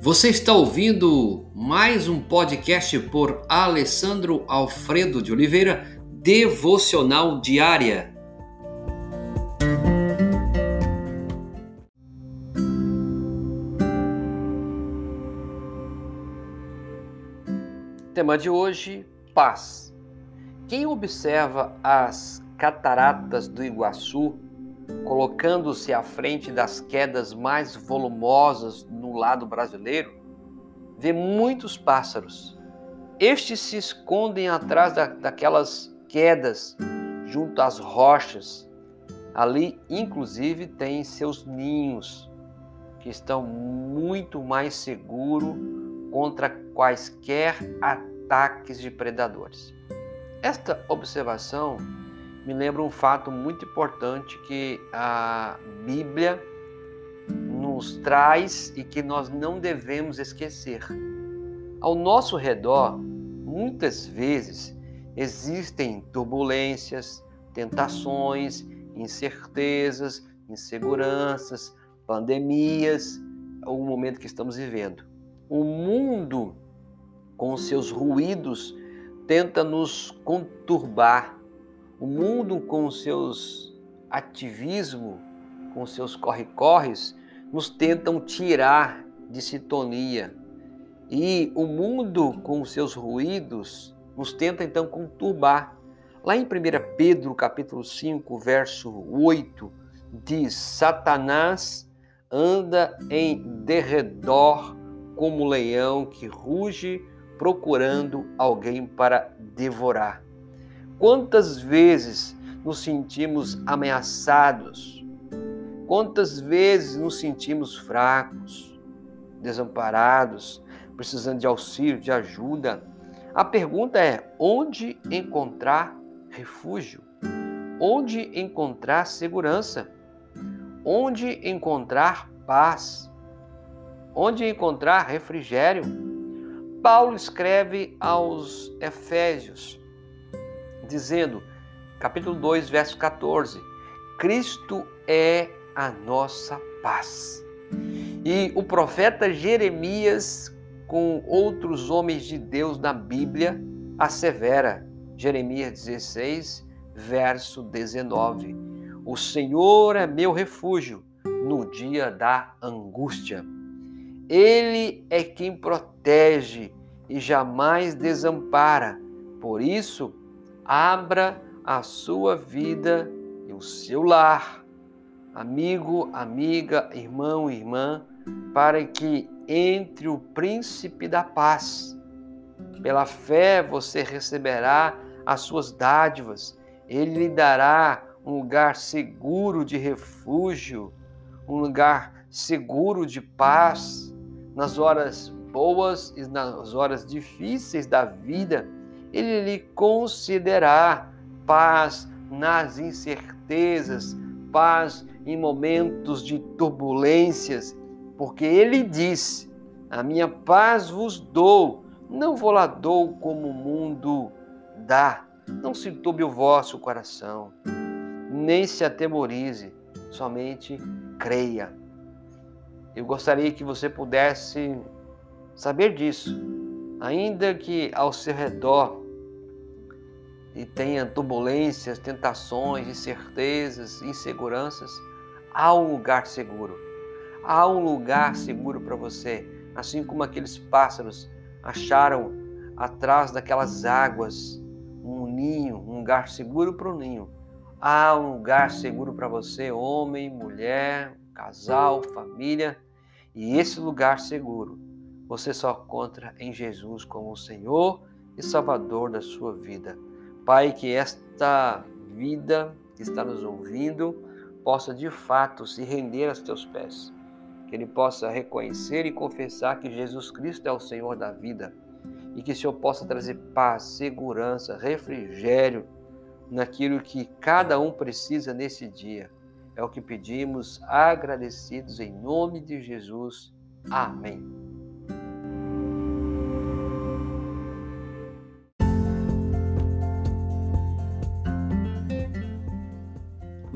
Você está ouvindo mais um podcast por Alessandro Alfredo de Oliveira, Devocional Diária. Tema de hoje: paz. Quem observa as cataratas do Iguaçu colocando-se à frente das quedas mais volumosas no lado brasileiro, vê muitos pássaros. Estes se escondem atrás da, daquelas quedas, junto às rochas. Ali, inclusive, tem seus ninhos, que estão muito mais seguros contra quaisquer ataques de predadores. Esta observação me lembra um fato muito importante que a Bíblia nos traz e que nós não devemos esquecer. Ao nosso redor, muitas vezes existem turbulências, tentações, incertezas, inseguranças, pandemias, o momento que estamos vivendo. O mundo, com seus ruídos, tenta nos conturbar, o mundo, com seus ativismo, com seus corre-corres, nos tentam tirar de sintonia. E o mundo, com seus ruídos, nos tenta então conturbar. Lá em 1 Pedro, capítulo 5, verso 8, diz: Satanás anda em derredor como leão que ruge procurando alguém para devorar. Quantas vezes nos sentimos ameaçados? Quantas vezes nos sentimos fracos, desamparados, precisando de auxílio, de ajuda? A pergunta é: onde encontrar refúgio? Onde encontrar segurança? Onde encontrar paz? Onde encontrar refrigério? Paulo escreve aos Efésios dizendo, capítulo 2, verso 14: Cristo é a nossa paz. E o profeta Jeremias, com outros homens de Deus na Bíblia, assevera, Jeremias 16, verso 19: O Senhor é meu refúgio no dia da angústia. Ele é quem protege e jamais desampara. Por isso, Abra a sua vida e o seu lar, amigo, amiga, irmão, irmã, para que entre o príncipe da paz. Pela fé você receberá as suas dádivas, ele lhe dará um lugar seguro de refúgio, um lugar seguro de paz. Nas horas boas e nas horas difíceis da vida ele lhe concederá paz nas incertezas, paz em momentos de turbulências, porque ele diz: A minha paz vos dou, não vou lá dou como o mundo dá. Não se turbe o vosso coração, nem se atemorize, somente creia. Eu gostaria que você pudesse saber disso ainda que ao seu redor e tenha turbulências, tentações, incertezas, inseguranças, há um lugar seguro. Há um lugar seguro para você, assim como aqueles pássaros acharam atrás daquelas águas um ninho, um lugar seguro para o ninho. Há um lugar seguro para você, homem, mulher, casal, família, e esse lugar seguro você só encontra em Jesus como o Senhor e Salvador da sua vida. Pai, que esta vida que está nos ouvindo possa de fato se render aos teus pés. Que ele possa reconhecer e confessar que Jesus Cristo é o Senhor da vida e que o Senhor possa trazer paz, segurança, refrigério naquilo que cada um precisa nesse dia. É o que pedimos, agradecidos em nome de Jesus. Amém.